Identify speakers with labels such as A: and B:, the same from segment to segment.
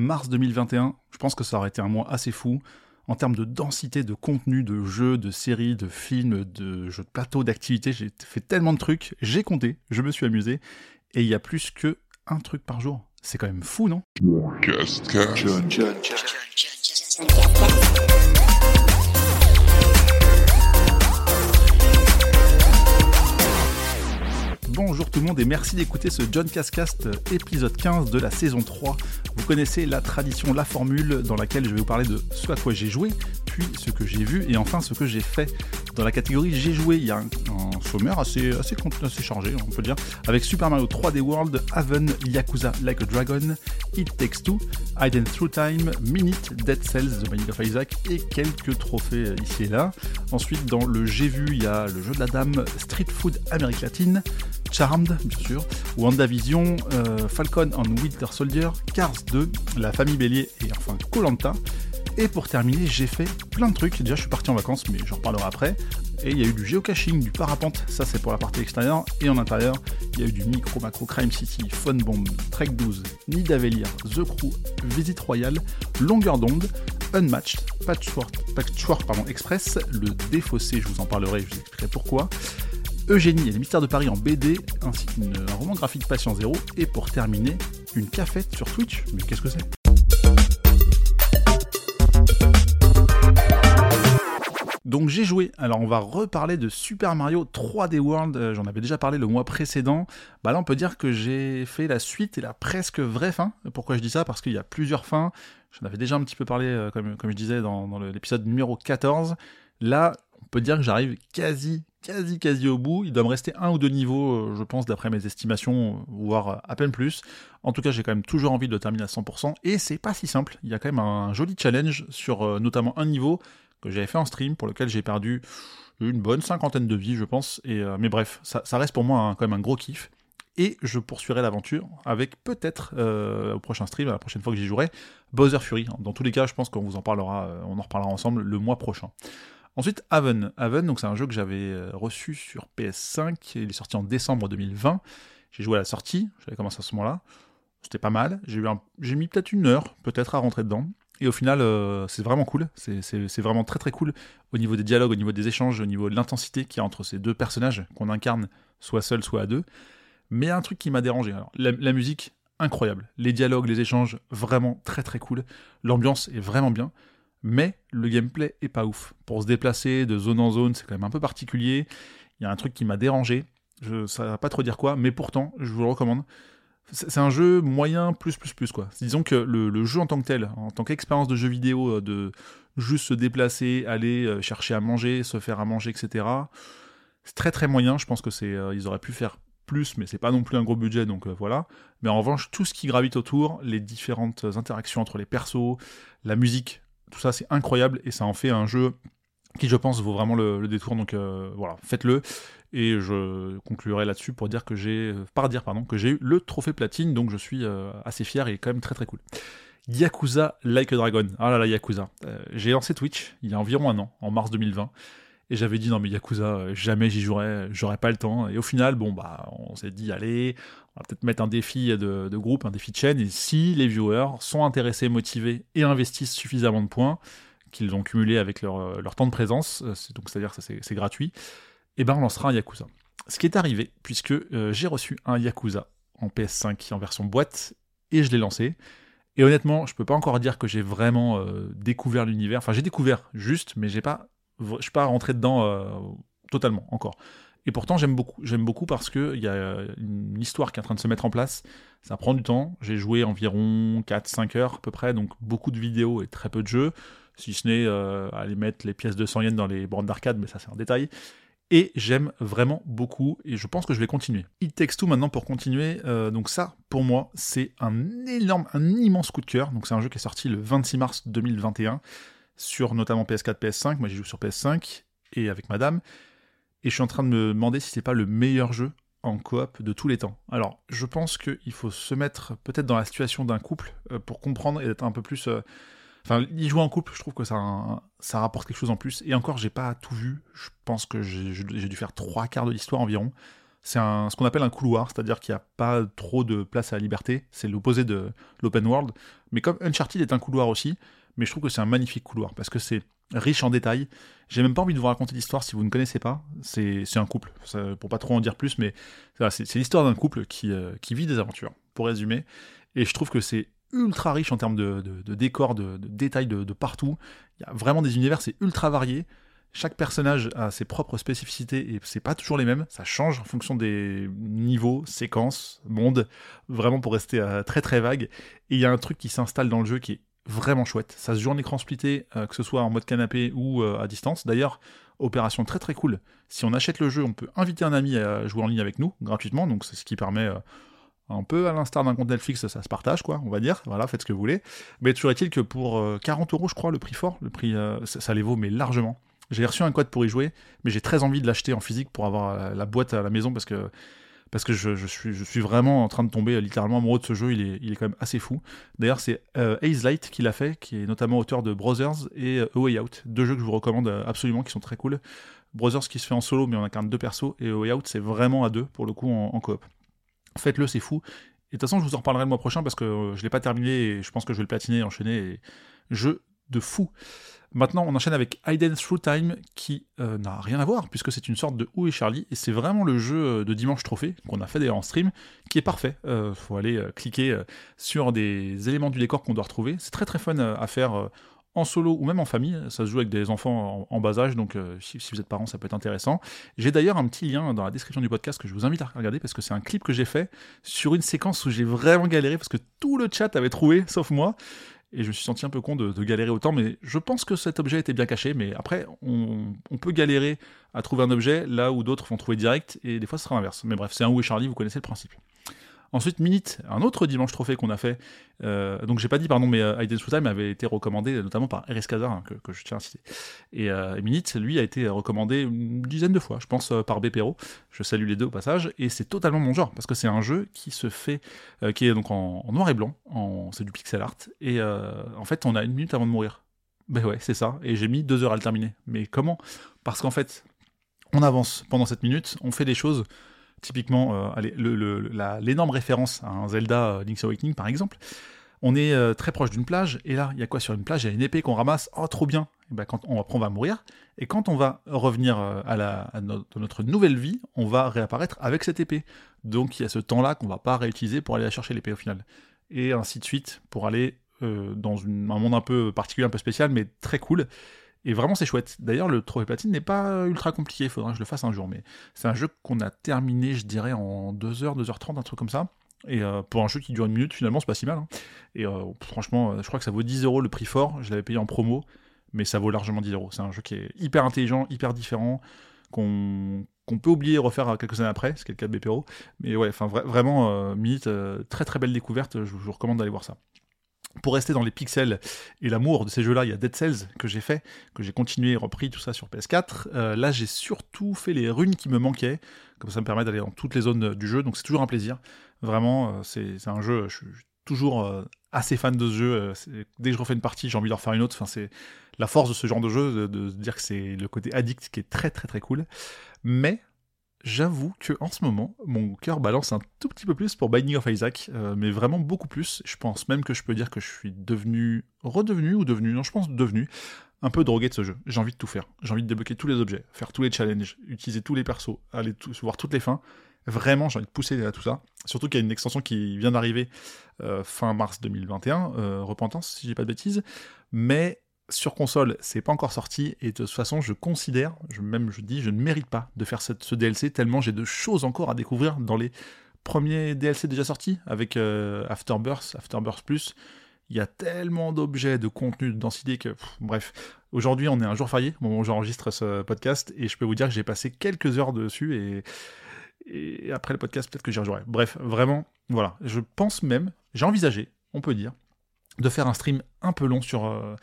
A: mars 2021, je pense que ça aurait été un mois assez fou en termes de densité de contenu, de jeux, de séries, de films, de jeux de plateau, d'activités. J'ai fait tellement de trucs, j'ai compté, je me suis amusé, et il y a plus que un truc par jour. C'est quand même fou, non Bonjour tout le monde et merci d'écouter ce John Cascast euh, épisode 15 de la saison 3. Vous connaissez la tradition, la formule dans laquelle je vais vous parler de ce à quoi j'ai joué, puis ce que j'ai vu et enfin ce que j'ai fait. Dans la catégorie j'ai joué, il y a un, sommaire assez, assez, assez, chargé, on peut dire, avec Super Mario 3D World, Haven, Yakuza Like a Dragon, It Takes Two, Hidden Through Time, Minute, Dead Cells, The Binding of Isaac et quelques trophées euh, ici et là. Ensuite, dans le j'ai vu, il y a le jeu de la dame, Street Food Amérique latine, Charmed, bien sûr, WandaVision, euh, Falcon and Winter Soldier, Cars 2, La Famille Bélier et enfin Colanta. Et pour terminer, j'ai fait plein de trucs. Déjà, je suis parti en vacances, mais j'en reparlerai après. Et il y a eu du géocaching, du parapente, ça c'est pour la partie extérieure. Et en intérieur, il y a eu du micro macro Crime City, Fun Bomb, Trek 12, Nidavellir, The Crew, Visite Royale, Longueur d'onde, Unmatched, Patchwork, Patchwork pardon, Express, le défaussé, je vous en parlerai, je vous expliquerai pourquoi. Eugénie et les mystères de Paris en BD, ainsi qu'un roman graphique Patient Zéro, et pour terminer, une cafette sur Twitch. Mais qu'est-ce que c'est? Donc j'ai joué, alors on va reparler de Super Mario 3D World, euh, j'en avais déjà parlé le mois précédent, bah là on peut dire que j'ai fait la suite et la presque vraie fin. Pourquoi je dis ça? Parce qu'il y a plusieurs fins, j'en avais déjà un petit peu parlé euh, comme, je disais dans, dans l'épisode numéro 14. Là on peut dire que j'arrive quasi quasi quasi au bout. Il doit me rester un ou deux niveaux, euh, je pense, d'après mes estimations, voire à peine plus. En tout cas, j'ai quand même toujours envie de terminer à 100%, et c'est pas si simple. Il y a quand même un joli challenge sur euh, notamment un niveau que j'avais fait en stream, pour lequel j'ai perdu une bonne cinquantaine de vies, je pense. Et, euh, mais bref, ça, reste pour moi quand même un gros kiff. Et je poursuivrai l'aventure avec peut-être au prochain stream, à la prochaine fois que j'y jouerai, Bowser Fury. Dans tous les cas, je pense qu'on vous en parlera, on en reparlera ensemble le mois prochain. Ensuite, Haven. Haven, donc c'est un jeu que j'avais euh, reçu sur PS5. Il est sorti en décembre 2020. J'ai joué à la sortie. J'avais commencé à ce moment-là. C'était pas mal. J'ai, mis peut-être une heure, peut-être, à rentrer dedans. Et au final, euh, c'est vraiment cool. C'est, vraiment très très cool au niveau des dialogues, au niveau des échanges, au niveau de l'intensité qu'il y a entre ces deux personnages qu'on incarne, soit seul, soit à deux. Mais il y a un truc qui m'a dérangé. Alors, la musique, incroyable. Les dialogues, les échanges, vraiment très très cool. L'ambiance est vraiment bien mais le gameplay est pas ouf. Pour se déplacer de zone en zone, c'est quand même un peu particulier. Il y a un truc qui m'a dérangé. Je ne sais pas trop dire quoi, mais pourtant, je vous le recommande. C'est un jeu moyen plus plus plus quoi. Disons que le, jeu en tant que tel, en tant qu'expérience de jeu vidéo, euh, de juste se déplacer, aller euh, chercher à manger, se faire à manger, etc. C'est très très moyen. Je pense que c'est, euh, ils auraient pu faire plus, mais c'est pas non plus un gros budget, donc voilà. Mais en revanche, tout ce qui gravite autour, les différentes interactions entre les persos, la musique, tout ça c'est incroyable et ça en fait un jeu qui je pense vaut vraiment le, détour. Donc euh, voilà faites-le. Et je conclurai là-dessus pour dire que j'ai par dire pardon que j'ai eu le trophée platine. Donc je suis euh, assez fier et quand même très très cool. Yakuza Like a Dragon. Ah là là Yakuza. Euh, j'ai lancé Twitch il y a environ un an en mars 2020 et j'avais dit non mais Yakuza jamais j'y jouerai j'aurais pas le temps et au final bon bah on s'est dit allez on va peut-être mettre un défi de, groupe, un défi de chaîne, et si les viewers sont intéressés, motivés et investissent suffisamment de points qu'ils ont cumulés avec leur, euh, temps de présence, euh, donc c'est-à-dire que c'est gratuit, et eh ben on lancera un Yakuza. Ce qui est arrivé, puisque euh, j'ai reçu un Yakuza en PS5 en version boîte, et je l'ai lancé. Et honnêtement, je peux pas encore dire que j'ai vraiment découvert l'univers. Enfin, j'ai découvert juste, mais j'ai pas, je suis pas rentré dedans totalement encore. Et pourtant, j'aime beaucoup. J'aime beaucoup parce qu'il y a une histoire qui est en train de se mettre en place. Ça prend du temps. J'ai joué environ 4-5 heures à peu près, donc beaucoup de vidéos et très peu de jeux. Si ce n'est euh, aller mettre les pièces de 100 yens dans les bornes d'arcade, mais ça c'est un détail. Et j'aime vraiment beaucoup, et je pense que je vais continuer. It Takes Two maintenant pour continuer, euh, donc ça, pour moi, c'est un énorme, un immense coup de cœur. Donc c'est un jeu qui est sorti le 26 mars 2021, sur notamment PS4, PS5, moi j'y joue sur PS5, et avec madame et je suis en train de me demander si c'est pas le meilleur jeu en coop de tous les temps. Alors, je pense qu'il faut se mettre peut-être dans la situation d'un couple euh, pour comprendre et être un peu plus. Euh, enfin, y jouer en couple, je trouve que ça, ça rapporte quelque chose en plus. Et encore, j'ai pas tout vu. Je pense que j'ai dû faire trois quarts de l'histoire environ. C'est ce qu'on appelle un couloir, c'est-à-dire qu'il n'y a pas trop de place à la liberté. C'est l'opposé de l'open world. Mais comme Uncharted est un couloir aussi, mais je trouve que c'est un magnifique couloir parce que c'est riche en détails. J'ai même pas envie de vous raconter l'histoire si vous ne connaissez pas. C'est un couple, ça, pour pas trop en dire plus, mais c'est l'histoire d'un couple qui, euh, qui vit des aventures, pour résumer. Et je trouve que c'est ultra riche en termes de, de, décors, de, détails de, partout. Il y a vraiment des univers, c'est ultra varié. Chaque personnage a ses propres spécificités et c'est pas toujours les mêmes. Ça change en fonction des niveaux, séquences, mondes, vraiment pour rester euh, très très vague. Et il y a un truc qui s'installe dans le jeu qui est vraiment chouette. Ça se joue en écran splitté, euh, que ce soit en mode canapé ou euh, à distance. D'ailleurs, opération très très cool. Si on achète le jeu, on peut inviter un ami à jouer en ligne avec nous gratuitement, donc c'est ce qui permet euh, un peu à l'instar d'un compte Netflix, ça se partage, quoi, on va dire. Voilà, faites ce que vous voulez. Mais toujours est-il que pour 40 euros, je crois, le prix fort, le prix, ça, les vaut, mais largement. J'ai reçu un code pour y jouer, mais j'ai très envie de l'acheter en physique pour avoir la boîte à la maison parce que parce que je, suis, vraiment en train de tomber littéralement amoureux de ce jeu, il est, quand même assez fou. D'ailleurs, c'est euh, Light qui l'a fait, qui est notamment auteur de Brothers et euh, Way Out, deux jeux que je vous recommande euh, absolument, qui sont très cool. Brothers qui se fait en solo, mais on incarne deux persos, et A Way Out, c'est vraiment à deux, pour le coup, en, coop. Faites-le, c'est fou. Et de toute façon, je vous en reparlerai le mois prochain, parce que euh, je l'ai pas terminé, et je pense que je vais le platiner, enchaîner, et jeu de fou. Maintenant, on enchaîne avec Hidden Through Time, qui euh, n'a rien à voir, puisque c'est une sorte de Où est Charlie, et c'est vraiment le jeu euh, de Dimanche Trophée, qu'on a fait d'ailleurs en stream, qui est parfait. Il euh, faut aller cliquer sur des éléments du décor qu'on doit retrouver. C'est très très fun à faire en solo ou même en famille. Ça se joue avec des enfants en, bas âge, donc si, vous êtes parents, ça peut être intéressant. J'ai d'ailleurs un petit lien dans la description du podcast que je vous invite à regarder parce que c'est un clip que j'ai fait sur une séquence où j'ai vraiment galéré parce que tout le chat avait trouvé, sauf moi et je me suis senti un peu con de, galérer autant, mais je pense que cet objet était bien caché, mais après, on, peut galérer à trouver un objet là où d'autres vont trouver direct, et des fois ce sera l'inverse. Mais bref, c'est un Où Charlie, vous connaissez le principe. Ensuite, Minute, un autre dimanche trophée qu'on a fait. Euh, donc, j'ai pas dit, pardon, mais euh, Hidden Time avait été recommandé notamment par RS Kazar, hein, que, je tiens à citer. Et, euh, Minute, lui, a été recommandé une dizaine de fois, je pense, euh, par Bepero. Je salue les deux au passage. Et c'est totalement mon genre, parce que c'est un jeu qui se fait, qui est donc en, noir et blanc, en, c'est du pixel art. Et en fait, on a une minute avant de mourir. Ben ouais, c'est ça. Et j'ai mis deux heures à le terminer. Mais comment? Parce qu'en fait, on avance pendant cette minute, on fait des choses Typiquement, euh, l'énorme référence à un Zelda euh, Link's Awakening, par exemple. On est euh, très proche d'une plage, et là, il y a quoi sur une plage? Il y a une épée qu'on ramasse, oh trop bien et ben, quand on, Après, on va mourir, et quand on va revenir à, notre, nouvelle vie, on va réapparaître avec cette épée. Donc il y a ce temps-là qu'on va pas réutiliser pour aller chercher l'épée au final. Et ainsi de suite, pour aller dans un monde un peu particulier, un peu spécial, mais très cool. Et vraiment, c'est chouette. D'ailleurs, le trophée platine n'est pas ultra compliqué, il faudra que je le fasse un jour. Mais c'est un jeu qu'on a terminé, je dirais, en 2h, 2h30, un truc comme ça. Et euh, pour un jeu qui dure une minute, finalement, c'est pas si mal. Hein. Et euh, franchement, je crois que ça vaut 10 euros le prix fort. Je l'avais payé en promo, mais ça vaut largement 10 euros. C'est un jeu qui est hyper intelligent, hyper différent, qu'on peut oublier et refaire quelques années après, ce qui est le cas de BPO. Mais ouais, vraiment, euh, Minute, euh, très très belle découverte, je vous recommande d'aller voir ça. Pour rester dans les pixels et l'amour de ces jeux-là, il y a Dead Cells que j'ai fait, que j'ai continué repris tout ça sur PS4. Euh, là, j'ai surtout fait les runes qui me manquaient, comme ça me permet d'aller dans toutes les zones du jeu, donc c'est toujours un plaisir. Vraiment, euh, c'est un jeu, je suis toujours euh, assez fan de ce jeu. Dès que je refais une partie, j'ai envie d'en refaire une autre. Enfin, c'est la force de ce genre de jeu, de, de dire que c'est le côté addict qui est très très très cool. Mais j'avoue que en ce moment, mon cœur balance un tout petit peu plus pour Binding of Isaac, euh, mais vraiment beaucoup plus. Je pense même que je peux dire que je suis devenu, redevenu ou devenu, non, je pense devenu un peu drogué de ce jeu. J'ai envie de tout faire. J'ai envie de débloquer tous les objets, faire tous les challenges, utiliser tous les persos, aller voir toutes les fins. Vraiment, j'ai envie de pousser à tout ça. Surtout qu'il y a une extension qui vient d'arriver euh, fin mars 2021, euh, Repentance, si j'ai pas de bêtises. Mais sur console, c'est pas encore sorti, et de toute façon, je considère, même je dis, je ne mérite pas de faire ce DLC, tellement j'ai de choses encore à découvrir dans les premiers DLC déjà sortis, avec euh, Afterbirth, Afterbirth Plus. Il y a tellement d'objets, de contenu, de densité que, bref. Aujourd'hui, on est un jour férié, au moment où j'enregistre ce podcast, et je peux vous dire que j'ai passé quelques heures dessus, et, et après le podcast, peut-être que j'y rejouerai. Bref, vraiment, voilà. Je pense même, j'ai envisagé, on peut dire, de faire un stream un peu long sur, euh,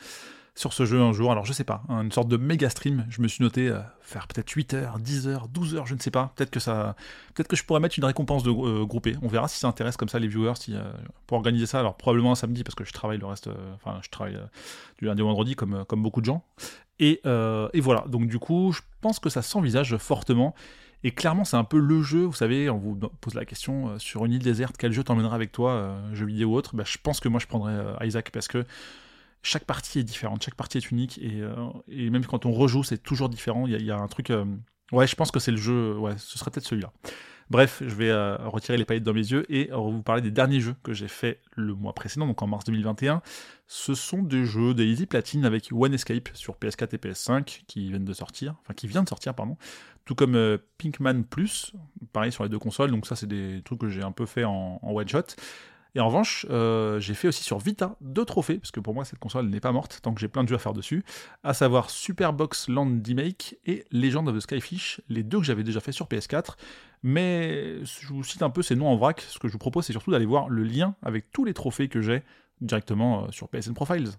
A: sur ce jeu un jour. Alors je sais pas, hein, une sorte de méga stream. Je me suis noté euh, faire peut-être 8 heures, 10 heures, 12 heures, je ne sais pas. Peut-être que ça, peut-être que je pourrais mettre une récompense de euh, groupée. On verra si ça intéresse comme ça les viewers. Si, euh, pour organiser ça, alors probablement un samedi parce que je travaille le reste, enfin je travaille du lundi au vendredi comme comme beaucoup de gens. Et, et voilà. Donc du coup, je pense que ça s'envisage fortement. Et clairement, c'est un peu le jeu, vous savez, on vous pose la question sur une île déserte, quel jeu t'emmènera avec toi, jeu vidéo ou autre? Bah, Je pense que moi je prendrais Isaac parce que chaque partie est différente, chaque partie est unique, et, même quand on rejoue, c'est toujours différent. Il y, a un truc. ouais, je pense que c'est le jeu, ouais, ce serait peut-être celui-là. Bref, je vais euh, retirer les paillettes dans mes yeux et vous parler des derniers jeux que j'ai fait le mois précédent, donc en mars 2021. Ce sont des jeux des Easy avec One Escape sur PS4 et PS5 qui viennent de sortir, enfin qui vient de sortir, pardon. Tout comme euh, Pinkman Plus, pareil sur les deux consoles, donc ça c'est des trucs que j'ai un peu fait en one shot. Et en revanche, euh, j'ai fait aussi sur Vita deux trophées, parce que pour moi cette console n'est pas morte, tant que j'ai plein de jeux à faire dessus, à savoir Superbox Land D-Make et Legend of the Skyfish, les deux que j'avais déjà fait sur PS4. Mais je vous cite un peu ces noms en vrac, ce que je vous propose c'est surtout d'aller voir le lien avec tous les trophées que j'ai directement euh, sur PSN Profiles.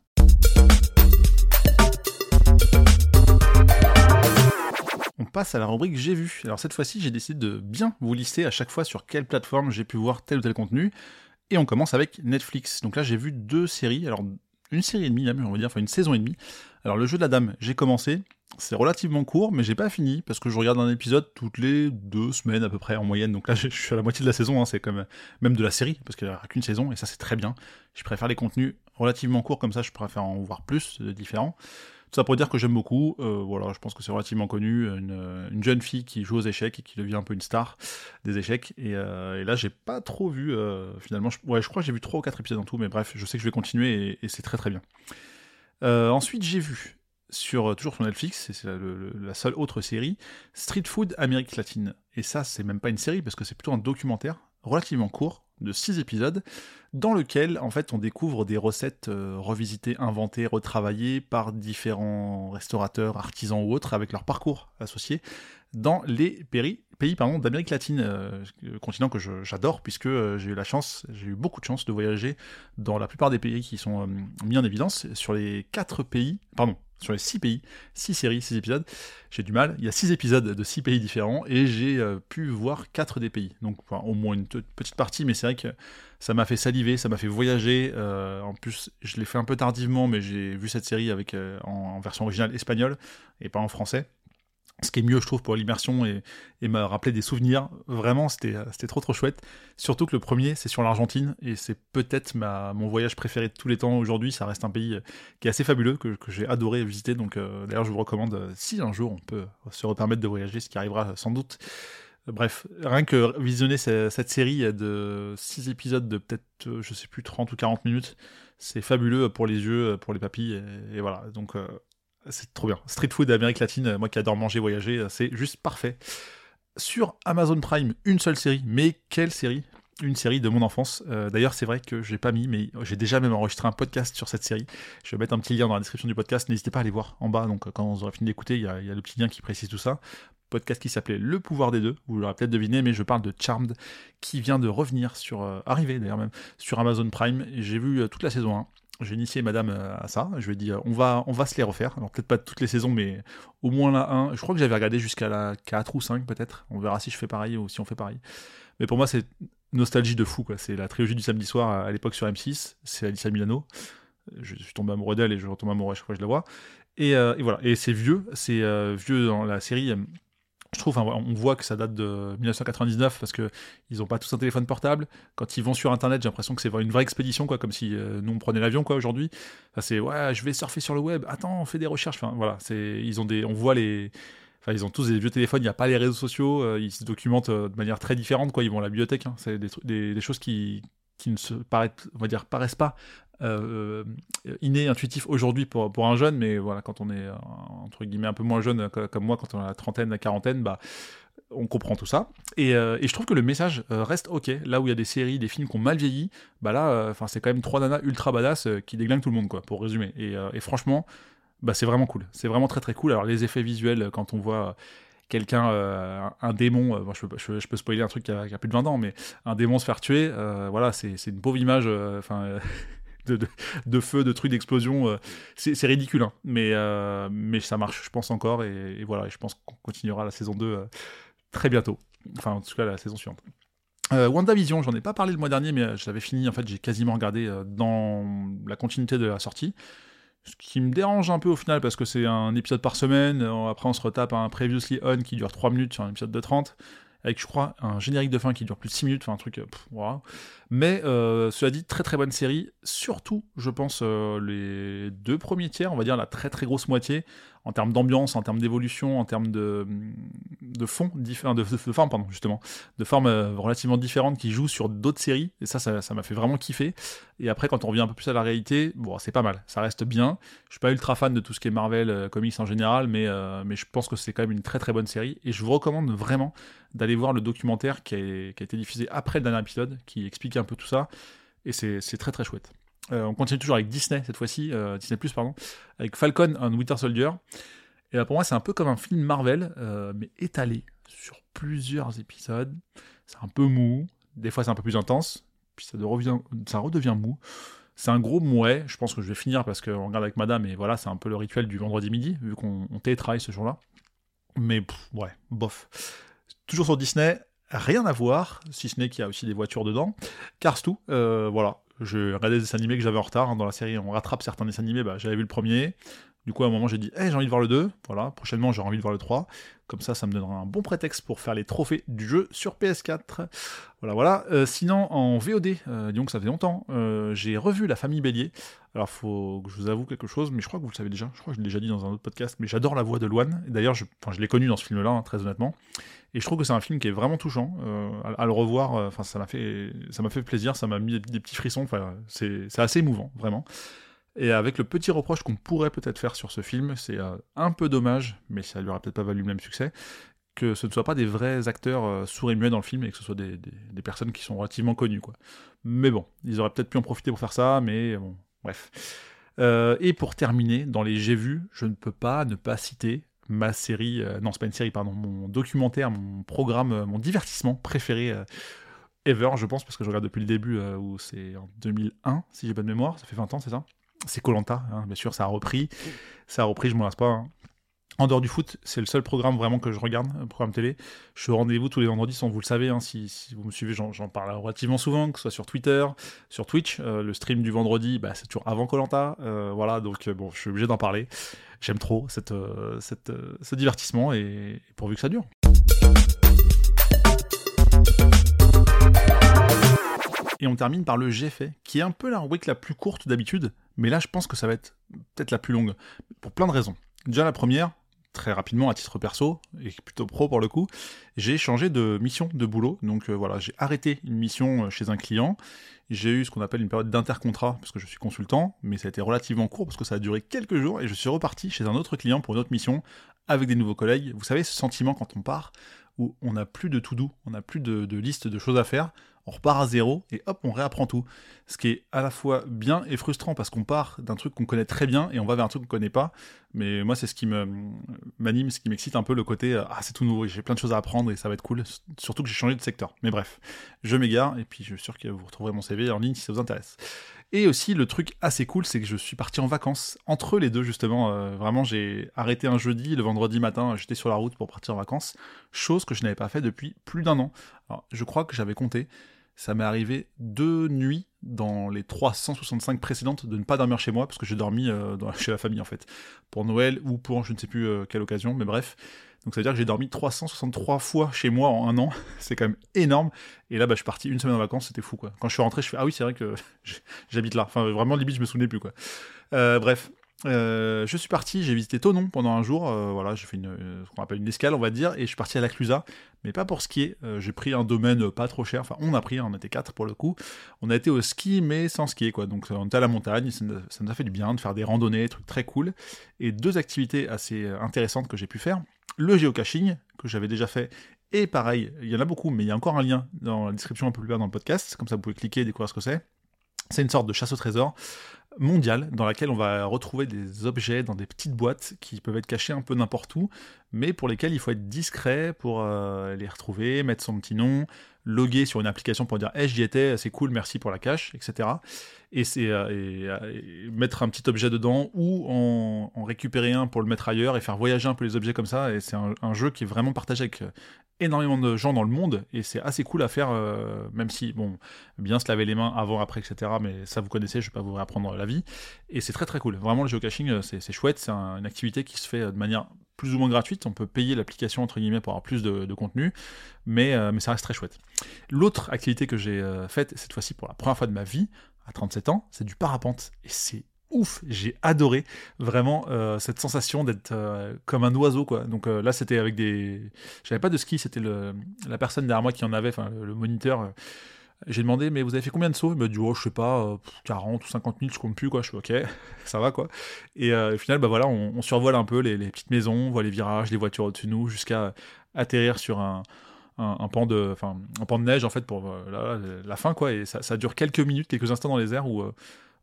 A: on passe à la rubrique J'ai vu. Alors cette fois-ci, j'ai décidé de bien vous lister à chaque fois sur quelle plateforme j'ai pu voir tel ou tel contenu. Et on commence avec Netflix. Donc là, j'ai vu deux séries. Alors, une série et demie, même, on va dire, enfin une saison et demie. Alors, le jeu de la dame, j'ai commencé. C'est relativement court, mais j'ai pas fini parce que je regarde un épisode toutes les deux semaines à peu près en moyenne. Donc là, je suis à la moitié de la saison. Hein. c'est comme même de la série parce qu'il n'y a qu'une saison et ça, c'est très bien. Je préfère les contenus relativement courts comme ça. Je préfère en voir plus de différents. Tout ça pour dire que j'aime beaucoup. Euh, voilà, je pense que c'est relativement connu. Une, jeune fille qui joue aux échecs et qui devient un peu une star des échecs. Et, euh, là, j'ai pas trop vu. Euh, finalement, je, ouais, je crois que j'ai vu 3 ou 4 épisodes en tout, mais bref, je sais que je vais continuer et, c'est très très bien. ensuite, j'ai vu sur toujours sur Netflix, c'est la, seule autre série, Street Food Amérique latine. Et ça, c'est même pas une série parce que c'est plutôt un documentaire relativement court de 6 épisodes, dans lequel en fait on découvre des recettes euh, revisitées, inventées, retravaillées par différents restaurateurs, artisans ou autres, avec leur parcours associé, dans les pays, d'Amérique latine, euh, continent que j'adore, puisque euh, j'ai eu la chance, j'ai eu beaucoup de chance de voyager dans la plupart des pays qui sont mis en évidence. Sur les 4 pays, pardon, sur les 6 pays, 6 séries, 6 épisodes. J'ai du mal, il y a 6 épisodes de 6 pays différents et j'ai euh, pu voir 4 des pays. Donc au moins une petite partie, mais c'est vrai que ça m'a fait saliver, ça m'a fait voyager. Euh, en plus, je l'ai fait un peu tardivement, mais j'ai vu cette série euh, en, version originale espagnole et pas en français ce qui est mieux, je trouve, pour l'immersion et, et m'a des souvenirs. Vraiment, c'était trop trop chouette. Surtout que le premier, c'est sur l'Argentine et c'est peut-être mon voyage préféré de tous les temps aujourd'hui. Ça reste un pays euh, qui est assez fabuleux, que, j'ai adoré visiter. Donc, euh, d'ailleurs, je vous recommande, euh, si un jour on peut se repermettre de voyager, ce qui arrivera sans doute. Bref, rien que visionner cette, série de 6 épisodes de peut-être, je sais plus, 30 ou 40 minutes, c'est fabuleux pour les yeux, pour les papilles. Et, voilà. Donc, c'est trop bien. Street food d'Amérique latine, moi qui adore manger, voyager, c'est juste parfait. Sur Amazon Prime, une seule série, mais quelle série? Une série de mon enfance. Euh, d'ailleurs, c'est vrai que j'ai pas mis, mais j'ai déjà même enregistré un podcast sur cette série. Je vais mettre un petit lien dans la description du podcast. N'hésitez pas à aller voir en bas. Donc, quand vous aurez fini d'écouter, il y, a le petit lien qui précise tout ça. Podcast qui s'appelait Le pouvoir des deux. Vous l'aurez peut-être deviné, mais je parle de Charmed, qui vient de revenir sur, euh, d'ailleurs même, sur Amazon Prime. J'ai vu euh, toute la saison 1 j'ai initié madame euh, à ça. Je lui ai dit, euh, on va, on va se les refaire. Alors peut-être pas toutes les saisons, mais au moins la 1. Je crois que j'avais regardé jusqu'à la 4 ou 5 peut-être. On verra si je fais pareil ou si on fait pareil. Mais pour moi, c'est nostalgie de fou. C'est la trilogie du samedi soir à l'époque sur M6. C'est Alicia Milano. Je suis tombé amoureux d'elle et je retombe amoureux à chaque fois que je la vois. Et, euh, et voilà. Et c'est vieux. C'est vieux dans la série je trouve, on voit que ça date de 1999 parce que ils ont pas tous un téléphone portable. Quand ils vont sur Internet, j'ai l'impression que c'est une vraie expédition, quoi, comme si euh, nous on prenait l'avion, aujourd'hui. c'est ouais, je vais surfer sur le web. Attends, on fait des recherches. Voilà, c'est, ils ont des, on ils ont tous des vieux téléphones. Il n'y a pas les réseaux sociaux. Euh, ils se documentent euh, de manière très différente, quoi. Ils vont à la bibliothèque. Hein. c'est des, choses qui, ne se paraissent pas euh, inné, intuitif aujourd'hui pour, pour un jeune, mais voilà, quand on est euh, entre guillemets un peu moins jeune euh, comme moi, quand on a la trentaine, la quarantaine, bah on comprend tout ça. Et, et, je trouve que le message reste ok. Là où il y a des séries, des films qui ont mal vieilli, bah là, enfin c'est quand même trois nanas ultra badass qui déglinguent tout le monde, quoi, pour résumer. Et, et franchement, bah c'est vraiment cool. C'est vraiment très très cool. Alors les effets visuels, quand on voit quelqu'un, un démon, je, peux, je, peux spoiler un truc qui a, qui a, plus de 20 ans, mais un démon se faire tuer, voilà, c'est une pauvre image, enfin, de, feu, de trucs d'explosion. Euh, c'est ridicule, hein. mais, euh, mais ça marche, je pense encore. Et, voilà, je pense qu'on continuera la saison 2 euh, très bientôt. Enfin, en tout cas, la saison suivante. WandaVision, j'en ai pas parlé le mois dernier, mais je l'avais fini. En fait, j'ai quasiment regardé dans la continuité de la sortie. Ce qui me dérange un peu au final parce que c'est un épisode par semaine. Après, on se retape un Previously On qui dure 3 minutes sur un épisode de 30 avec je crois un générique de fin qui dure plus de 6 minutes, enfin un truc, voilà. Mais euh, cela dit, très très bonne série, surtout je pense euh, les deux premiers tiers, on va dire la très très grosse moitié, en termes d'ambiance, en termes d'évolution, en termes de, de fond, de, de, forme, pardon, justement, de formes euh, relativement différentes qui jouent sur d'autres séries, et ça, ça m'a fait vraiment kiffer. Et après, quand on revient un peu plus à la réalité, bon, c'est pas mal, ça reste bien. Je suis pas ultra fan de tout ce qui est Marvel euh, Comics en général, mais, euh, mais je pense que c'est quand même une très très bonne série, et je vous recommande vraiment d'aller voir le documentaire qui a, qui a été diffusé après le dernier épisode, qui explique un peu tout ça, et c'est très très chouette. Euh, on continue toujours avec Disney cette fois-ci, euh, Disney Plus pardon, avec Falcon and Winter Soldier. Et là pour moi c'est un peu comme un film Marvel, euh, mais étalé sur plusieurs épisodes. C'est un peu mou, des fois c'est un peu plus intense, puis ça, redevient, mou. C'est un gros mouet, je pense que je vais finir parce qu'on regarde avec madame et voilà, c'est un peu le rituel du vendredi midi, vu qu'on télétravaille ce jour-là. Mais ouais, bof. Toujours sur Disney, rien à voir, si ce n'est qu'il y a aussi des voitures dedans. Cars tout, voilà, je regardais des dessins animés que j'avais en retard. Hein, dans la série, on rattrape certains dessins animés. Bah, j'avais vu le premier. Du coup, à un moment, j'ai dit hey, j'ai envie de voir le 2. Voilà, prochainement, j'ai envie de voir le 3. Comme ça, ça me donnera un bon prétexte pour faire les trophées du jeu sur PS4. Voilà, voilà. Euh, sinon, en VOD, euh, disons que ça fait longtemps, euh, j'ai revu La Famille Bélier. Alors, faut que je vous avoue quelque chose, mais je crois que vous le savez déjà. Je crois que je l'ai déjà dit dans un autre podcast, mais j'adore la voix de Loane. D'ailleurs, je, l'ai connu dans ce film-là, hein, très honnêtement. Et je trouve que c'est un film qui est vraiment touchant. À, le revoir, ça m'a fait, fait plaisir, ça m'a mis des, petits frissons. C'est, assez émouvant, vraiment. Et avec le petit reproche qu'on pourrait peut-être faire sur ce film, c'est euh, un peu dommage, mais ça lui aura peut-être pas valu le même succès, que ce ne soit pas des vrais acteurs sourds et muets dans le film et que ce soit des, personnes qui sont relativement connues, quoi. Mais bon, ils auraient peut-être pu en profiter pour faire ça, mais bon, bref. et pour terminer, dans les J'ai vu, je ne peux pas ne pas citer ma série, euh, non c'est pas une série, pardon, mon documentaire, mon programme, euh, mon divertissement préféré euh, ever, je pense, parce que je regarde depuis le début, où c'est en 2001, si j'ai pas de mémoire, ça fait 20 ans, c'est ça? C'est Colanta, hein, bien sûr, ça a repris, ça a repris, je me lasse pas. Hein. En dehors du foot, c'est le seul programme vraiment que je regarde, programme télé. Je suis au rendez-vous tous les vendredis, sans vous le savez, hein, si, vous me suivez, j'en parle relativement souvent, que ce soit sur Twitter, sur Twitch. le stream du vendredi, bah, c'est toujours avant Colanta. voilà, donc bon, je suis obligé d'en parler j'aime trop euh, euh, ce divertissement et, pourvu que ça dure. Et on termine par le J'ai fait, qui est un peu la rubrique la plus courte d'habitude, mais là je pense que ça va être peut-être la plus longue, pour plein de raisons. Déjà la première, très rapidement à titre perso, et plutôt pro pour le coup, j'ai changé de mission de boulot. Donc euh, voilà, j'ai arrêté une mission chez un client, j'ai eu ce qu'on appelle une période d'intercontrat, parce que je suis consultant, mais ça a été relativement court, parce que ça a duré quelques jours, et je suis reparti chez un autre client pour une autre mission, avec des nouveaux collègues. Vous savez, ce sentiment quand on part, où on n'a plus de tout doux, on n'a plus de, liste de choses à faire, on repart à zéro et hop, on réapprend tout. Ce qui est à la fois bien et frustrant parce qu'on part d'un truc qu'on connaît très bien et on va vers un truc qu'on connaît pas. Mais moi, c'est ce qui m'anime, ce qui m'excite un peu le côté euh, ah c'est tout nouveau, j'ai plein de choses à apprendre et ça va être cool. Surtout que j'ai changé de secteur. Mais bref, je m'égare et puis je suis sûr que vous retrouverez mon CV en ligne si ça vous intéresse. Et aussi, le truc assez cool, c'est que je suis parti en vacances entre les deux, justement. Euh, vraiment, j'ai arrêté un jeudi, le vendredi matin, j'étais sur la route pour partir en vacances, chose que je n'avais pas fait depuis plus d'un an. Je crois que j'avais compté ça m'est arrivé deux nuits dans les 365 précédentes de ne pas dormir chez moi, parce que j'ai dormi euh, chez la famille en fait, pour Noël ou pour je ne sais plus euh, quelle occasion, mais bref. Donc ça veut dire que j'ai dormi 363 fois chez moi en un an, c'est quand même énorme. Et là, bah, je suis parti une semaine en vacances, c'était fou quoi. Quand je suis rentré, je fais ah oui, c'est vrai que j'habite là. Enfin, vraiment, limite, je me souvenais plus quoi. Euh, bref, euh, je suis parti, j'ai visité Tonon pendant un jour, euh, voilà, j'ai fait euh, ce qu'on appelle une escale, on va dire, et je suis parti à la Clusa, mais pas pour skier. j'ai pris un domaine pas trop cher, enfin, on a pris, on était quatre pour le coup. On a été au ski, mais sans skier, quoi. Donc, on était à la montagne, ça, nous a fait du bien de faire des randonnées, des trucs très cool, et deux activités assez intéressantes que j'ai pu faire. Le géocaching, que j'avais déjà fait, et pareil, il y en a beaucoup, mais il y a encore un lien dans la description un peu plus bas dans le podcast, comme ça vous pouvez cliquer et découvrir ce que c'est. C'est une sorte de chasse au trésor mondiale dans laquelle on va retrouver des objets dans des petites boîtes qui peuvent être cachés un peu n'importe où, mais pour lesquels il faut être discret pour euh, les retrouver, mettre son petit nom, loguer sur une application pour dire hey, j'y étais, c'est cool, merci pour la cache, etc. Et, euh, euh, mettre un petit objet dedans ou en, récupérer un pour le mettre ailleurs et faire voyager un peu les objets comme ça. Et c'est un, jeu qui est vraiment partagé avec énormément de gens dans le monde et c'est assez cool à faire, même si, bon, bien se laver les mains avant, après, etc. Mais ça vous connaissez, je vais pas vous réapprendre la Et c'est très très cool. Vraiment, le geocaching, c'est chouette. C'est une activité qui se fait de manière plus ou moins gratuite. On peut payer l'application entre guillemets pour avoir plus de, contenu, mais, mais ça reste très chouette. L'autre activité que j'ai faite, cette fois-ci pour la première fois de ma vie, à 37 ans, c'est du parapente. Et c'est ouf, j'ai adoré vraiment euh, cette sensation d'être euh, comme un oiseau quoi. Donc euh, là c'était avec des, j'avais pas de ski, c'était la personne derrière moi qui en avait, enfin le, moniteur. J'ai demandé mais vous avez fait combien de sauts? Il m'a dit oh je sais pas 40 ou 50 000 je compte plus quoi. Je suis ok ça va quoi. Et au final bah voilà on, survole un peu les, petites maisons, on voit les virages, les voitures au-dessus de nous jusqu'à atterrir sur un un, pan de, un pan de neige en fait pour la, fin quoi. Et ça, dure quelques minutes, quelques instants dans les airs où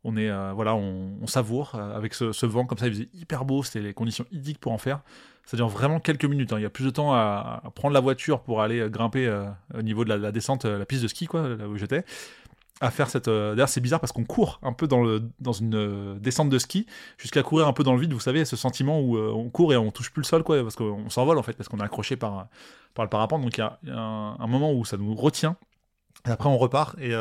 A: on est euh, voilà, on, savoure euh, avec ce, vent comme ça. Il faisait hyper beau, c'était les conditions idylliques pour en faire. Ça dure vraiment quelques minutes. Hein. Il y a plus de temps à, prendre la voiture pour aller euh, grimper au niveau de la, descente, la piste de ski quoi, là où j'étais à faire cette. D'ailleurs, c'est bizarre parce qu'on court un peu dans, une descente de ski jusqu'à courir un peu dans le vide. Vous savez, ce sentiment où on court et on touche plus le sol, quoi, parce qu'on s'envole en fait, parce qu'on est accroché par, par le parapente. Donc il y a, un, moment où ça nous retient. Et après, on repart. Et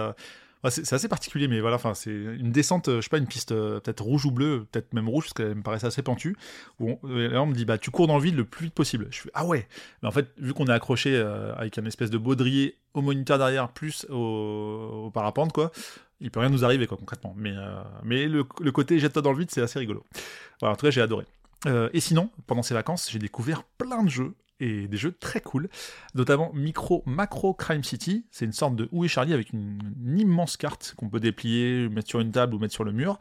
A: c'est assez particulier, mais voilà, c'est une descente, euh, je sais pas, une piste euh, peut-être rouge ou bleue, peut-être même rouge, parce qu'elle me paraissait assez pentue. Où on, là, on me dit, bah, tu cours dans le vide le plus vite possible. Je fais, ah ouais. Mais en fait, vu qu'on est accroché euh, avec un espèce de baudrier au moniteur derrière, plus au, parapente, quoi, il peut rien nous arriver, quoi, concrètement. Mais, mais le, côté jette-toi dans le vide, c'est assez rigolo. Voilà, en tout cas, j'ai adoré. et sinon, pendant ces vacances, j'ai découvert plein de jeux et des jeux très cool, notamment Micro Macro Crime City. C'est une sorte de Où est Charlie avec une, immense carte qu'on peut déplier, mettre sur une table ou mettre sur le mur.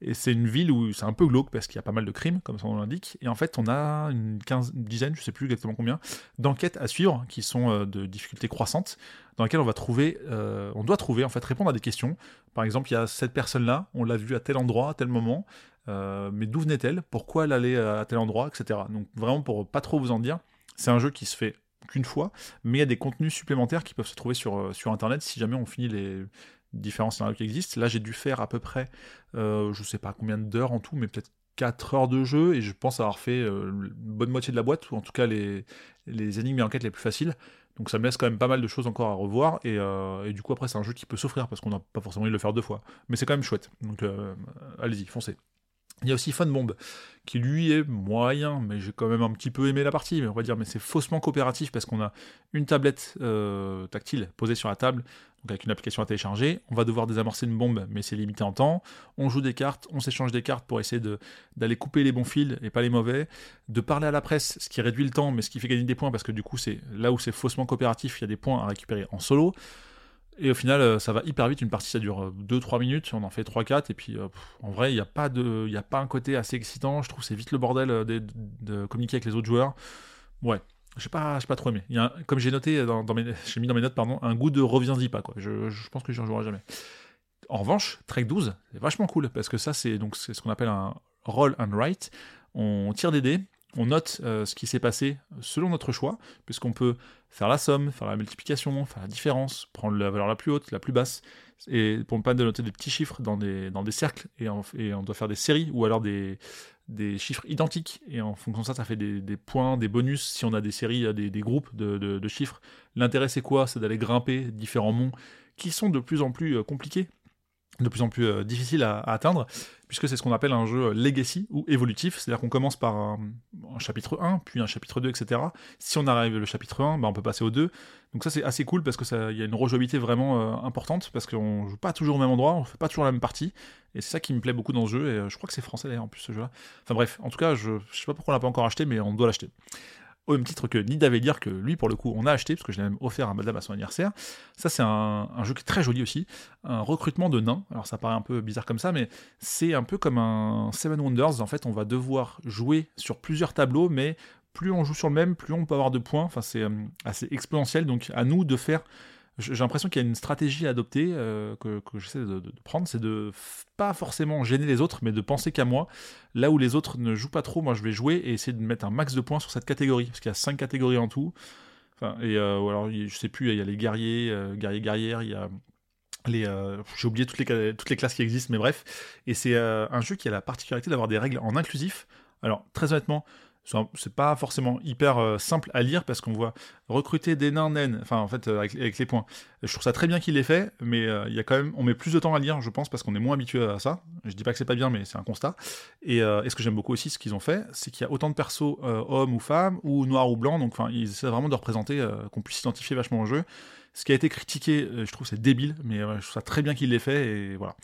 A: Et c'est une ville où c'est un peu glauque parce qu'il y a pas mal de crimes, comme son nom l'indique. Et en fait, on a une, quinze, dizaine, je sais plus exactement combien, d'enquêtes à suivre qui sont euh, de difficulté croissante, dans lesquelles on va trouver, euh, on doit trouver, en fait, répondre à des questions. Par exemple, il y a cette personne-là, on l'a vue à tel endroit, à tel moment, euh, mais d'où venait-elle? Pourquoi elle allait à tel endroit, etc. Donc vraiment pour pas trop vous en dire, c'est un jeu qui se fait qu'une fois, mais il y a des contenus supplémentaires qui peuvent se trouver sur, euh, sur Internet si jamais on finit les différents scénarios qui existent. Là, j'ai dû faire à peu près, euh, je sais pas combien d'heures en tout, mais peut-être 4 heures de jeu, et je pense avoir fait euh, une bonne moitié de la boîte, ou en tout cas les, les énigmes et enquêtes les plus faciles. Donc ça me laisse quand même pas mal de choses encore à revoir, et, et du coup après c'est un jeu qui peut s'offrir, parce qu'on n'a pas forcément envie de le faire deux fois. Mais c'est quand même chouette, donc allez-y, foncez. Il y a aussi Fun Bomb, qui lui est moyen, mais j'ai quand même un petit peu aimé la partie, mais on va dire, mais c'est faussement coopératif parce qu'on a une tablette euh, tactile posée sur la table, donc avec une application à télécharger. On va devoir désamorcer une bombe, mais c'est limité en temps. On joue des cartes, on s'échange des cartes pour essayer d'aller couper les bons fils et pas les mauvais. De parler à la presse, ce qui réduit le temps, mais ce qui fait gagner des points parce que du coup, c'est là où c'est faussement coopératif, il y a des points à récupérer en solo. Et au final, euh, ça va hyper vite. Une partie, ça dure 2-3 euh, minutes. On en fait 3-4. Et puis, euh, en vrai, il n'y a, pas y a pas un côté assez excitant. Je trouve c'est vite le bordel de, communiquer avec les autres joueurs. Ouais, j'ai pas, pas trop aimé. Y a comme j'ai noté, dans, mes, j'ai mis dans mes notes, pardon, un goût de reviens-y pas. Quoi. Je, je pense que je n'y rejouerai jamais. En revanche, Trek 12, c'est vachement cool. Parce que ça, c'est, donc, c'est ce qu'on appelle un roll and write. On tire des dés on note euh, ce qui s'est passé selon notre choix, puisqu'on peut faire la somme, faire la multiplication, faire la différence, prendre la valeur la plus haute, la plus basse, et pour ne pas noter des petits chiffres dans des, cercles, et on, doit faire des séries, ou alors des, chiffres identiques, et en fonction de ça, ça fait des, points, des bonus, si on a des séries, des, groupes de, chiffres. L'intérêt c'est quoi? C'est d'aller grimper différents monts qui sont de plus en plus euh, compliqués, de plus en plus euh, difficiles à atteindre, puisque c'est ce qu'on appelle un jeu legacy ou évolutif, c'est-à-dire qu'on commence par un, chapitre 1, puis un chapitre 2, etc. Si on arrive au chapitre 1, bah on peut passer au 2. Donc ça c'est assez cool parce qu'il y a une rejouabilité vraiment euh, importante, parce qu'on joue pas toujours au même endroit, on fait pas toujours la même partie, et c'est ça qui me plaît beaucoup dans ce jeu, et euh, je crois que c'est français d'ailleurs en plus ce jeu-là. Enfin bref, en tout cas, je, je sais pas pourquoi on l'a pas encore acheté, mais on doit l'acheter au même titre que Nid avait dire que lui, pour le coup, on a acheté, parce que je l'ai même offert à madame à son anniversaire. Ça, c'est un, jeu qui est très joli aussi. Un recrutement de nains. Alors, ça paraît un peu bizarre comme ça, mais c'est un peu comme un Seven Wonders. En fait, on va devoir jouer sur plusieurs tableaux, mais plus on joue sur le même, plus on peut avoir de points. Enfin, c'est euh, assez exponentiel. Donc, à nous de faire j'ai l'impression qu'il y a une stratégie à adopter euh, que, j'essaie de, prendre, c'est de pas forcément gêner les autres, mais de penser qu'à moi. Là où les autres ne jouent pas trop, moi je vais jouer et essayer de mettre un max de points sur cette catégorie, parce qu'il y a cinq catégories en tout. Enfin, et euh, alors je sais plus, il y a les guerriers, euh, guerriers guerrières, il y a les, j'ai oublié toutes les toutes les classes qui existent, mais bref. Et c'est un jeu qui a la particularité d'avoir des règles en inclusif. Alors très honnêtement, c'est pas forcément hyper euh, simple à lire parce qu'on voit recruter des nains naines, enfin en fait euh, avec, les points. Je trouve ça très bien qu'il l'ait fait, mais euh, il y a quand même, on met plus de temps à lire, je pense, parce qu'on est moins habitué à ça. Je dis pas que c'est pas bien, mais c'est un constat. Et, ce que j'aime beaucoup aussi, ce qu'ils ont fait, c'est qu'il y a autant de persos hommes ou femmes ou noirs ou blancs, donc enfin ils essaient vraiment de représenter qu'on puisse s'identifier vachement au jeu. Ce qui a été critiqué, je trouve c'est débile, mais je trouve ça très bien qu'il l'ait fait et voilà.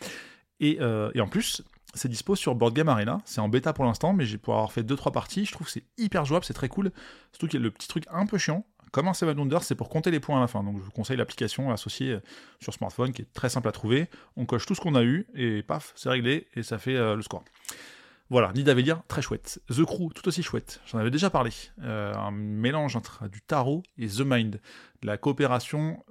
A: Et, et en plus, c'est dispo sur Board Game Arena. C'est en bêta pour l'instant, mais j'ai pour avoir fait 2-3 parties, je trouve que c'est hyper jouable, c'est très cool. Surtout qu'il y a le petit truc un peu chiant. Comme un Seven Wonders, c'est pour compter les points à la fin. Donc je vous conseille l'application associée euh, sur smartphone qui est très simple à trouver. On coche tout ce qu'on a eu et paf, c'est réglé et ça fait euh, le score. Voilà, Nid dire très chouette. The Crew, tout aussi chouette. J'en avais déjà parlé. Euh, un mélange entre du tarot et The Mind. La coopération,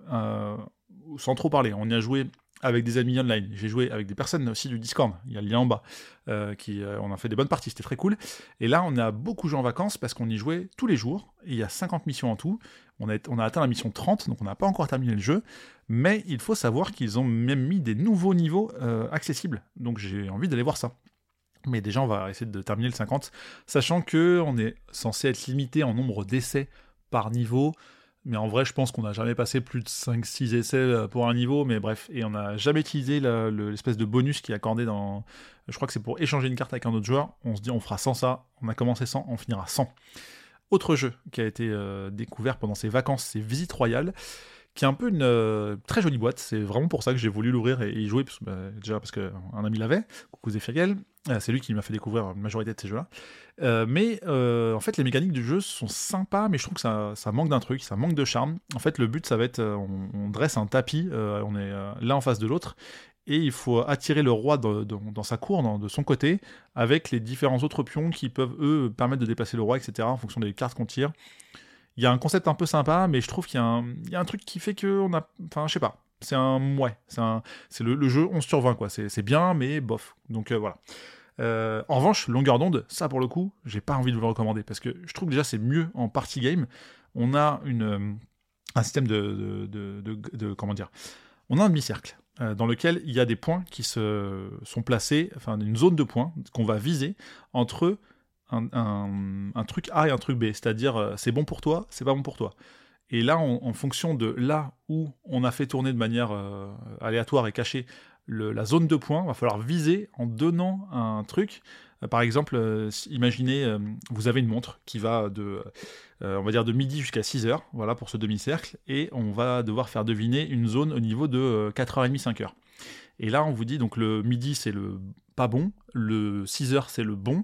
A: sans trop parler. On y a joué avec des amis online. J'ai joué avec des personnes aussi du Discord, il y a le lien en bas, euh, euh, on a fait des bonnes parties, c'était très cool. Et là, on a beaucoup joué en vacances parce qu'on y jouait tous les jours, il y a 50 missions en tout. On a, on a atteint la mission 30, donc on n'a pas encore terminé le jeu, mais il faut savoir qu'ils ont même mis des nouveaux niveaux euh, accessibles, donc j'ai envie d'aller voir ça. Mais déjà, on va essayer de terminer le 50, sachant que on est censé être limité en nombre d'essais par niveau. Mais en vrai, je pense qu'on n'a jamais passé plus de 5-6 essais euh, pour un niveau, mais bref. Et on n'a jamais utilisé l'espèce de bonus qui est accordé dans. Je crois que c'est pour échanger une carte avec un autre joueur. On se dit, on fera 100 ça. On a commencé 100, on finira 100. Autre jeu qui a été euh, découvert pendant ses vacances, c'est Visite Royale qui est un peu une euh, très jolie boîte. C'est vraiment pour ça que j'ai voulu l'ouvrir et, y jouer, bah, déjà parce qu'un ami l'avait, coucou Zéphiriel. Euh, c'est lui qui m'a fait découvrir la majorité de ces jeux-là. Euh, mais en fait, les mécaniques du jeu sont sympas, mais je trouve que ça, ça manque d'un truc, ça manque de charme. En fait, le but, ça va être, on, dresse un tapis, on est l'un en face de l'autre, et il faut attirer le roi dans sa cour, de son côté, avec les différents autres pions qui peuvent, eux, permettre de déplacer le roi, etc., en fonction des cartes qu'on tire il y a un concept un peu sympa, mais je trouve qu'il y, a un truc qui fait que on a. Enfin, je sais pas. C'est un. Ouais, c'est le, jeu 11 sur 20, quoi. C'est bien, mais bof. Donc euh, voilà. Euh, en revanche, longueur d'onde, ça pour le coup, j'ai pas envie de vous le recommander parce que je trouve déjà c'est mieux en party game. On a une, euh, un système de, de, comment dire, on a un demi-cercle dans lequel il y a des points qui se sont placés, enfin une zone de points qu'on va viser entre un, truc A et un truc B, c'est-à-dire euh, c'est bon pour toi, c'est pas bon pour toi. Et là, en fonction de là où on a fait tourner de manière euh, aléatoire et cachée la zone de points, va falloir viser en donnant un truc. Euh, par exemple, imaginez, vous avez une montre qui va de, on va dire de midi jusqu'à 6 heures, voilà pour ce demi-cercle, et on va devoir faire deviner une zone au niveau de 4h30, 5h. Et là, on vous dit donc le midi c'est le pas bon, le 6 heures c'est le bon,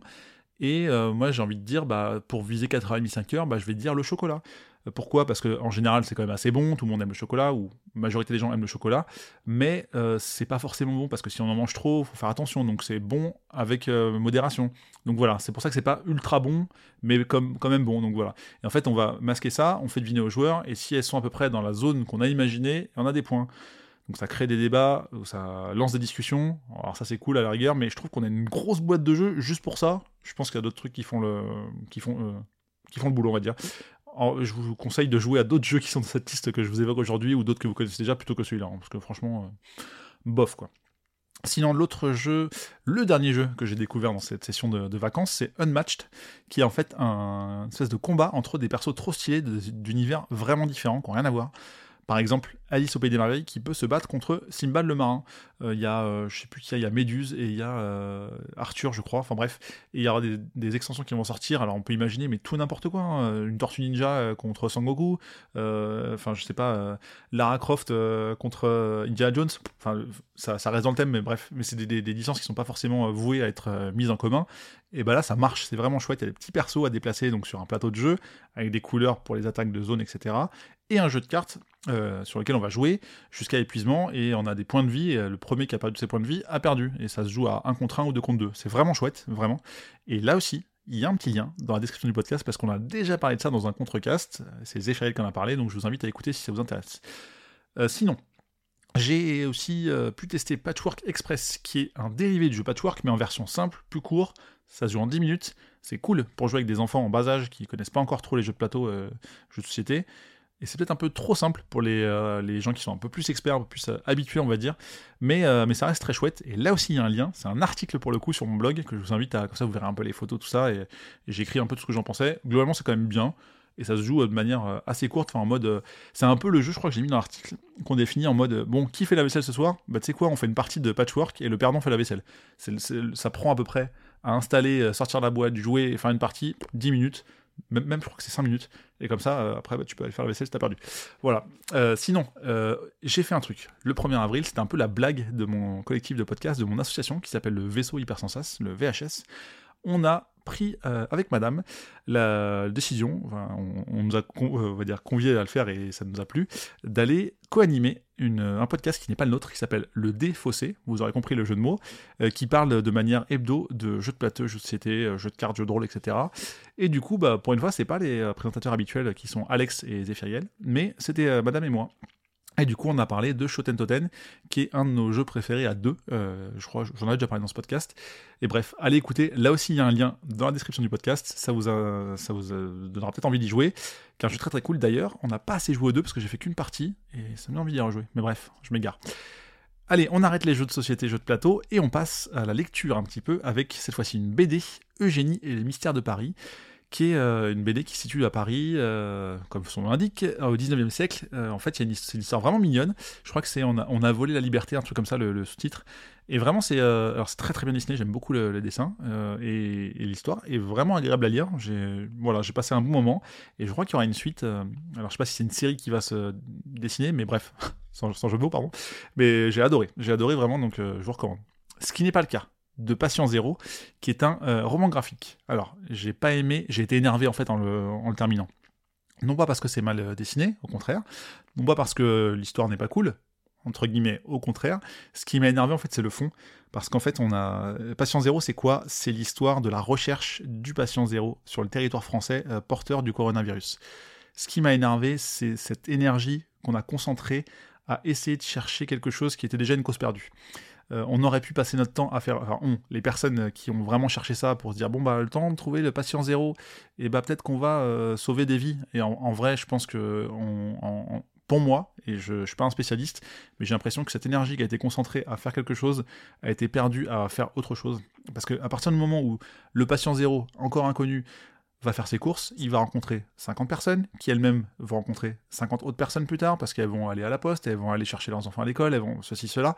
A: et euh, moi, j'ai envie de dire, bah, pour viser 4h30, 5h, bah, je vais dire le chocolat. Euh, pourquoi? Parce qu'en général, c'est quand même assez bon, tout le monde aime le chocolat, ou la majorité des gens aiment le chocolat, mais euh, c'est pas forcément bon, parce que si on en mange trop, faut faire attention, donc c'est bon avec modération. Donc voilà, c'est pour ça que c'est pas ultra bon, mais comme, quand même bon, donc voilà. Et en fait, on va masquer ça, on fait deviner aux joueurs, et si elles sont à peu près dans la zone qu'on a imaginée, on a des points. Donc ça crée des débats, ça lance des discussions. Alors ça c'est cool à la rigueur, mais je trouve qu'on a une grosse boîte de jeux juste pour ça. Je pense qu'il y a d'autres trucs qui font le, qui font, euh, qui font le boulot, on va dire. je vous conseille de jouer à d'autres jeux qui sont dans cette liste que je vous évoque aujourd'hui ou d'autres que vous connaissez déjà plutôt que celui-là, hein, parce que franchement, euh, bof quoi. Sinon, l'autre jeu, le dernier jeu que j'ai découvert dans cette session de, vacances, c'est Unmatched, qui est en fait un espèce de combat entre des persos trop stylés d'univers vraiment différents, qui n'ont rien à voir. Par exemple, Alice au Pays des Merveilles qui peut se battre contre Simbad le marin. Euh, il y a, euh, je sais plus qui il y a Méduse et il y a euh, Arthur, je crois. Enfin bref, il y aura des, extensions qui vont sortir. Alors on peut imaginer, mais tout n'importe quoi. Hein. Une Tortue Ninja contre Sangoku. Enfin, je sais pas, Lara Croft contre Indiana Jones. Enfin, ça, reste dans le thème, mais bref, mais c'est des, licences qui sont pas forcément vouées à être mises en commun. Et bah là, ça marche, c'est vraiment chouette. Il y a des petits persos à déplacer sur un plateau de jeu avec des couleurs pour les attaques de zone, etc. Et un jeu de cartes euh, sur lequel on va jouer jusqu'à épuisement et on a des points de vie. Le premier qui a perdu ses points de vie a perdu. Et ça se joue à 1 contre 1 ou 2 contre 2. C'est vraiment chouette, vraiment. Et là aussi, il y a un petit lien dans la description du podcast parce qu'on a déjà parlé de ça dans un contrecast. C'est Zéphiriel qui en a parlé, donc je vous invite à écouter si ça vous intéresse. Euh, sinon, j'ai aussi euh, pu tester Patchwork Express, qui est un dérivé du jeu Patchwork, mais en version simple, plus court. Ça se joue en 10 minutes. C'est cool pour jouer avec des enfants en bas âge qui connaissent pas encore trop les jeux de plateau, jeux de société. Et c'est peut-être un peu trop simple pour les, euh, les, gens qui sont un peu plus experts, un peu plus euh, habitués, on va dire. Mais, euh, mais ça reste très chouette. Et là aussi, il y a un lien. C'est un article pour le coup sur mon blog que je vous invite à. Comme ça, vous verrez un peu les photos, tout ça. Et, j'écris un peu tout ce que j'en pensais. Globalement, c'est quand même bien. Et ça se joue de manière assez courte. Enfin, en mode. c'est un peu le jeu, je crois que j'ai mis dans l'article, qu'on définit en mode bon, qui fait la vaisselle ce soir? Bah, tu sais quoi, on fait une partie de patchwork et le perdant fait la vaisselle. ça prend à peu près à installer, sortir la boîte, jouer faire une partie, 10 minutes même, même, je crois que c'est 5 minutes. Et comme ça, euh, après, bah, tu peux aller faire la vaisselle si t'as perdu. Voilà. Euh, sinon, euh, j'ai fait un truc. Le 1er avril, c'était un peu la blague de mon collectif de podcast, de mon association qui s'appelle le Vaisseau Hypersensas, le VHS. On a pris avec madame la décision, on, nous a on va dire convié à le faire et ça nous a plu, d'aller co-animer un podcast qui n'est pas le nôtre, qui s'appelle Le Défaussé, vous aurez compris le jeu de mots, euh, qui parle de manière hebdo de jeux de plateau, jeux de société, euh, jeux de cartes, jeux de rôle, etc. Et du coup, bah, pour une fois, c'est pas les euh, présentateurs habituels qui sont Alex et Zéphiriel, mais c'était Madame et moi. Et du coup, on a parlé de Shoten Toten, qui est un de nos jeux préférés à deux. Euh, je crois, j'en ai déjà parlé dans ce podcast. Et bref, allez écouter. Là aussi, il y a un lien dans la description du podcast. Ça vous, ça vous donnera peut-être envie d'y jouer. Car jeu très très cool. D'ailleurs, on n'a pas assez joué aux deux parce que j'ai fait qu'une partie et ça me donne envie d'y rejouer. Mais bref, je m'égare. Allez, on arrête les jeux de société, jeux de plateau et on passe à la lecture un petit peu avec cette fois-ci une BD, Eugénie et les mystères de Paris qui est euh, une BD qui se situe à Paris, euh, comme son nom l'indique, euh, au 19e siècle. en fait, c'est une, histoire vraiment mignonne. Je crois que c'est on a, volé la liberté, un truc comme ça, le, sous-titre. Et vraiment, c'est alors très très bien dessiné. J'aime beaucoup le, dessin et, l'histoire est vraiment agréable à lire. J'ai voilà, j'ai passé un bon moment et je crois qu'il y aura une suite. alors, je sais pas si c'est une série qui va se dessiner, mais bref, sans, sans jeu de mots, pardon. Mais j'ai adoré, j'ai adoré vraiment, donc je vous recommande. Ce qui n'est pas le cas de Patient Zéro, qui est un euh, roman graphique. Alors, j'ai pas aimé, j'ai été énervé en fait en le, terminant. Non pas parce que c'est mal euh, dessiné, au contraire, non pas parce que l'histoire n'est pas cool, entre guillemets, au contraire. Ce qui m'a énervé en fait, c'est le fond, parce qu'en fait, on a Patient Zéro, c'est quoi? C'est l'histoire de la recherche du patient zéro sur le territoire français euh, porteur du coronavirus. Ce qui m'a énervé, c'est cette énergie qu'on a concentrée à essayer de chercher quelque chose qui était déjà une cause perdue. Euh, on aurait pu passer notre temps à faire, enfin on, les personnes qui ont vraiment cherché ça pour se dire bon bah le temps de trouver le patient zéro, et bah peut-être qu'on va euh, sauver des vies. Et en, vrai, je pense que pour moi, et je ne suis pas un spécialiste, mais j'ai l'impression que cette énergie qui a été concentrée à faire quelque chose a été perdue à faire autre chose. Parce qu'à partir du moment où le patient zéro, encore inconnu, va faire ses courses, il va rencontrer 50 personnes, qui elles-mêmes vont rencontrer 50 autres personnes plus tard, parce qu'elles vont aller à la poste, elles vont aller chercher leurs enfants à l'école, elles vont ceci, cela.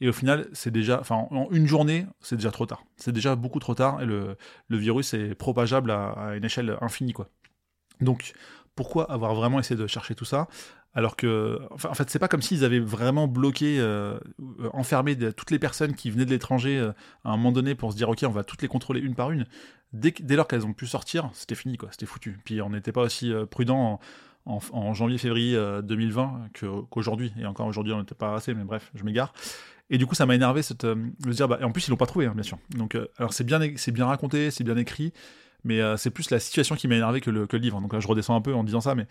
A: Et au final, c'est déjà, enfin, en une journée, c'est déjà trop tard. C'est déjà beaucoup trop tard, et le, le virus est propageable à, une échelle infinie, quoi. Donc, pourquoi avoir vraiment essayé de chercher tout ça? Alors que, en fait, c'est pas comme s'ils avaient vraiment bloqué, euh, enfermé toutes les personnes qui venaient de l'étranger euh, à un moment donné pour se dire, ok, on va toutes les contrôler une par une dès, lors qu'elles ont pu sortir, c'était fini, quoi, c'était foutu. Puis on n'était pas aussi euh, prudent en, janvier-février 2020 euh, qu'aujourd'hui. et encore aujourd'hui, on n'était pas assez, mais bref, je m'égare. Et du coup, ça m'a énervé euh, de dire, bah, et en plus, ils l'ont pas trouvé, hein, bien sûr. Donc, alors c'est bien, c'est bien raconté, c'est bien écrit, mais c'est plus la situation qui m'a énervé que le, que le livre. Donc là, je redescends un peu en disant ça, mais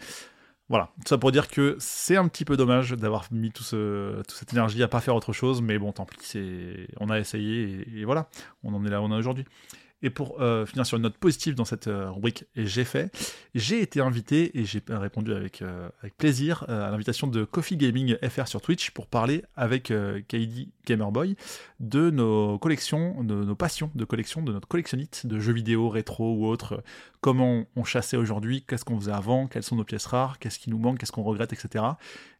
A: voilà, tout ça pour dire que c'est un petit peu dommage d'avoir mis toute cette énergie à pas faire autre chose, mais bon, tant pis, on a essayé et, et, voilà, on en est là où on est aujourd'hui. Et pour euh, finir sur une note positive dans cette euh, rubrique, j'ai fait, j'ai été invité et j'ai répondu avec, euh, plaisir à l'invitation de Coffee Gaming FR sur Twitch pour parler avec Kaidi Gamerboy de nos collections, de nos passions de collection, de notre collectionnite de jeux vidéo, rétro ou autres, comment on chassait aujourd'hui, qu'est-ce qu'on faisait avant, quelles sont nos pièces rares, qu'est-ce qui nous manque, qu'est-ce qu'on regrette, etc.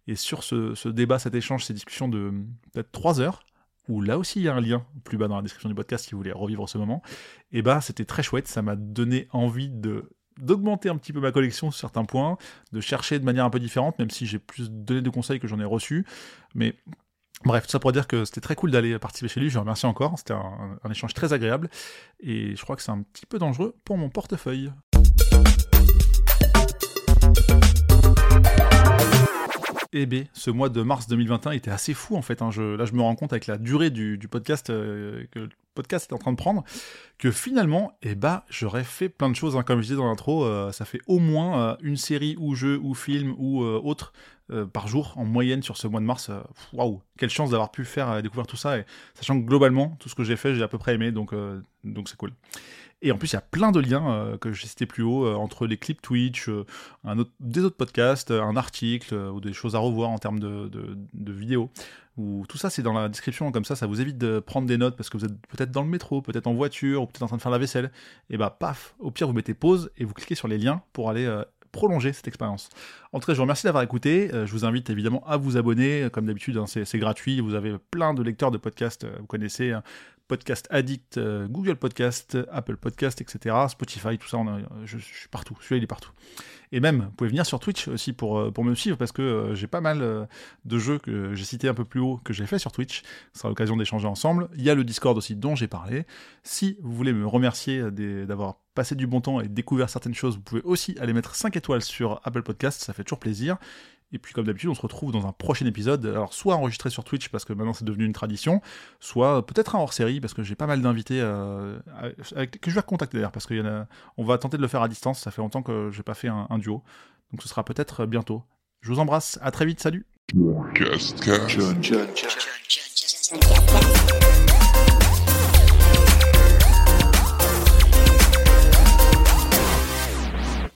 A: Et sur ce, ce débat, cet échange, ces discussions de peut-être 3 heures, où là aussi il y a un lien plus bas dans la description du podcast si vous voulez revivre ce moment, et bah c'était très chouette, ça m'a donné envie de d'augmenter un petit peu ma collection sur certains points, de chercher de manière un peu différente, même si j'ai plus donné de conseils que j'en ai reçus, mais Bref, tout ça pour dire que c'était très cool d'aller participer chez lui, je le remercie encore, c'était un, échange très agréable, et je crois que c'est un petit peu dangereux pour mon portefeuille. Eh bien, ce mois de mars 2021 était assez fou en fait. Hein. là, je me rends compte avec la durée du, podcast euh, que le podcast est en train de prendre, que finalement, eh ben, j'aurais fait plein de choses. Hein. Comme je disais dans l'intro, euh, ça fait au moins euh, une série ou jeu ou film ou autre par jour en moyenne sur ce mois de mars. Waouh, quelle chance d'avoir pu faire découvrir tout ça, et sachant que globalement, tout ce que j'ai fait, j'ai à peu près aimé, donc donc c'est cool. Et en plus, il y a plein de liens euh, que j'ai cités plus haut euh, entre les clips Twitch, euh, des autres podcasts, un article ou des choses à revoir en termes de, de, vidéos. Ou tout ça, c'est dans la description, comme ça, ça vous évite de prendre des notes parce que vous êtes peut-être dans le métro, peut-être en voiture, ou peut-être en train de faire la vaisselle. Et bah, paf, au pire, vous mettez pause et vous cliquez sur les liens pour aller prolonger cette expérience. En tout cas, je vous remercie d'avoir écouté. je vous invite évidemment à vous abonner. Comme d'habitude, hein, c'est gratuit. Vous avez plein de lecteurs de podcasts. vous connaissez hein, Podcast Addict, euh, Google Podcast, Apple Podcast, etc. Spotify, tout ça, je, suis partout. Celui-là, il est partout. Et même, vous pouvez venir sur Twitch aussi pour, euh, me suivre parce que euh, j'ai pas mal de jeux que j'ai cités un peu plus haut que j'ai fait sur Twitch. Ce sera l'occasion d'échanger ensemble. Il y a le Discord aussi dont j'ai parlé. Si vous voulez me remercier d'avoir passé du bon temps et découvert certaines choses, vous pouvez aussi aller mettre 5 étoiles sur Apple Podcast, ça fait toujours plaisir. Et puis comme d'habitude, on se retrouve dans un prochain épisode, alors soit enregistré sur Twitch parce que maintenant c'est devenu une tradition, soit peut-être un hors-série parce que j'ai pas mal d'invités euh, que je vais contacter d'ailleurs parce qu'on va tenter de le faire à distance, ça fait longtemps que j'ai pas fait un, duo. Donc ce sera peut-être bientôt. Je vous embrasse, à très vite, salut